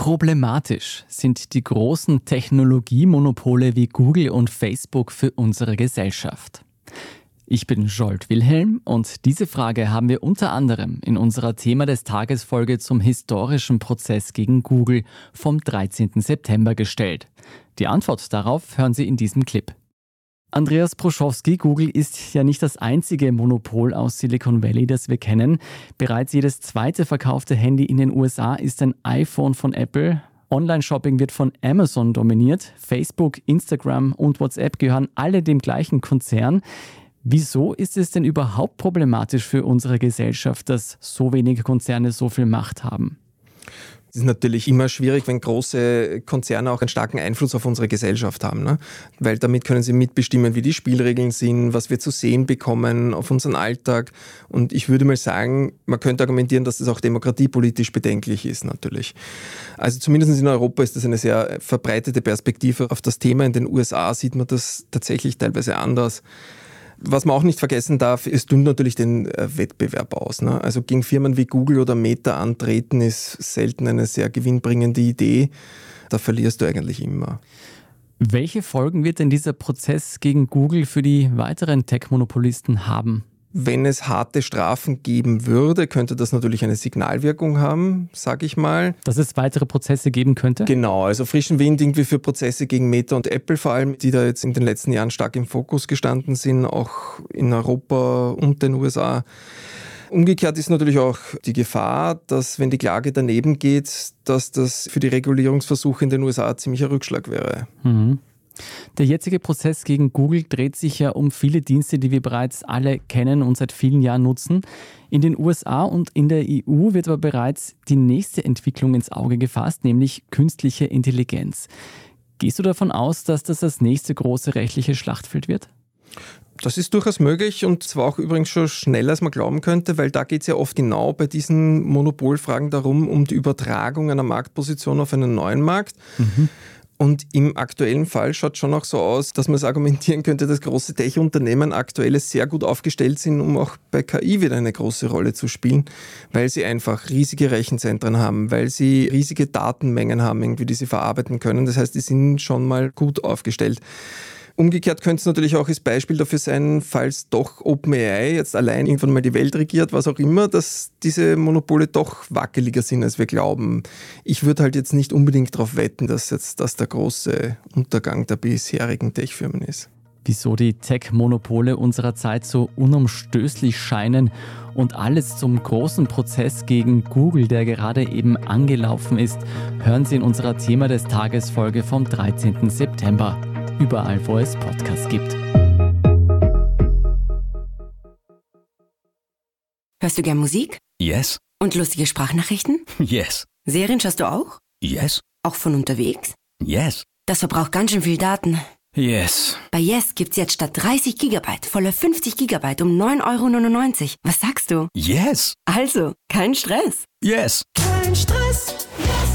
problematisch sind die großen Technologiemonopole wie Google und Facebook für unsere Gesellschaft? Ich bin Jolt Wilhelm und diese Frage haben wir unter anderem in unserer Thema des Tages Folge zum historischen Prozess gegen Google vom 13. September gestellt. Die Antwort darauf hören Sie in diesem Clip. Andreas Proschowski, Google ist ja nicht das einzige Monopol aus Silicon Valley, das wir kennen. Bereits jedes zweite verkaufte Handy in den USA ist ein iPhone von Apple. Online-Shopping wird von Amazon dominiert. Facebook, Instagram und WhatsApp gehören alle dem gleichen Konzern. Wieso ist es denn überhaupt problematisch für unsere Gesellschaft, dass so wenige Konzerne so viel Macht haben? Es ist natürlich immer schwierig, wenn große Konzerne auch einen starken Einfluss auf unsere Gesellschaft haben, ne? weil damit können sie mitbestimmen, wie die Spielregeln sind, was wir zu sehen bekommen auf unseren Alltag. Und ich würde mal sagen, man könnte argumentieren, dass das auch demokratiepolitisch bedenklich ist natürlich. Also zumindest in Europa ist das eine sehr verbreitete Perspektive auf das Thema. In den USA sieht man das tatsächlich teilweise anders. Was man auch nicht vergessen darf, es dünnt natürlich den äh, Wettbewerb aus. Ne? Also gegen Firmen wie Google oder Meta antreten ist selten eine sehr gewinnbringende Idee. Da verlierst du eigentlich immer. Welche Folgen wird denn dieser Prozess gegen Google für die weiteren Tech-Monopolisten haben? Wenn es harte Strafen geben würde, könnte das natürlich eine Signalwirkung haben, sage ich mal. Dass es weitere Prozesse geben könnte? Genau, also frischen Wind irgendwie für Prozesse gegen Meta und Apple vor allem, die da jetzt in den letzten Jahren stark im Fokus gestanden sind, auch in Europa und den USA. Umgekehrt ist natürlich auch die Gefahr, dass wenn die Klage daneben geht, dass das für die Regulierungsversuche in den USA ziemlicher Rückschlag wäre. Mhm. Der jetzige Prozess gegen Google dreht sich ja um viele Dienste, die wir bereits alle kennen und seit vielen Jahren nutzen. In den USA und in der EU wird aber bereits die nächste Entwicklung ins Auge gefasst, nämlich künstliche Intelligenz. Gehst du davon aus, dass das das nächste große rechtliche Schlachtfeld wird? Das ist durchaus möglich und zwar auch übrigens schon schneller, als man glauben könnte, weil da geht es ja oft genau bei diesen Monopolfragen darum, um die Übertragung einer Marktposition auf einen neuen Markt. Mhm. Und im aktuellen Fall schaut schon auch so aus, dass man es argumentieren könnte, dass große Tech-Unternehmen aktuell sehr gut aufgestellt sind, um auch bei KI wieder eine große Rolle zu spielen, weil sie einfach riesige Rechenzentren haben, weil sie riesige Datenmengen haben, irgendwie, die sie verarbeiten können. Das heißt, die sind schon mal gut aufgestellt. Umgekehrt könnte es natürlich auch als Beispiel dafür sein, falls doch OpenAI jetzt allein irgendwann mal die Welt regiert, was auch immer, dass diese Monopole doch wackeliger sind, als wir glauben. Ich würde halt jetzt nicht unbedingt darauf wetten, dass jetzt das der große Untergang der bisherigen Tech-Firmen ist. Wieso die Tech-Monopole unserer Zeit so unumstößlich scheinen und alles zum großen Prozess gegen Google, der gerade eben angelaufen ist, hören Sie in unserer Thema des Tages Folge vom 13. September überall, wo es Podcasts gibt. Hörst du gern Musik? Yes. Und lustige Sprachnachrichten? Yes. Serien schaust du auch? Yes. Auch von unterwegs? Yes. Das verbraucht ganz schön viel Daten. Yes. Bei Yes gibt's jetzt statt 30 Gigabyte volle 50 Gigabyte um 9,99 Euro. Was sagst du? Yes. Also, kein Stress. Yes. Kein Stress. Yes.